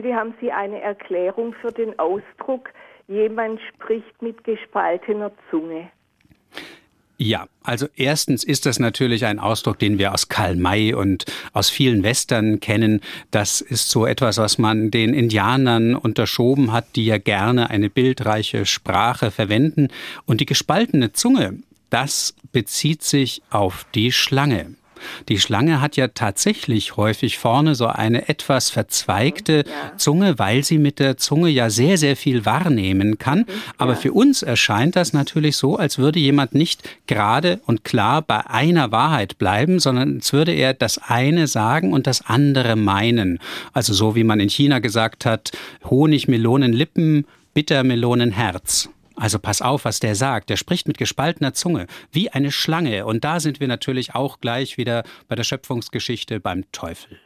Bitte haben Sie eine Erklärung für den Ausdruck, jemand spricht mit gespaltener Zunge. Ja, also erstens ist das natürlich ein Ausdruck, den wir aus Karl May und aus vielen Western kennen. Das ist so etwas, was man den Indianern unterschoben hat, die ja gerne eine bildreiche Sprache verwenden. Und die gespaltene Zunge, das bezieht sich auf die Schlange. Die Schlange hat ja tatsächlich häufig vorne so eine etwas verzweigte ja. Zunge, weil sie mit der Zunge ja sehr, sehr viel wahrnehmen kann. Aber ja. für uns erscheint das natürlich so, als würde jemand nicht gerade und klar bei einer Wahrheit bleiben, sondern als würde er das eine sagen und das andere meinen. Also so wie man in China gesagt hat, Honig, Melonen, Lippen, Bittermelonen, Herz. Also pass auf, was der sagt. Der spricht mit gespaltener Zunge, wie eine Schlange. Und da sind wir natürlich auch gleich wieder bei der Schöpfungsgeschichte beim Teufel.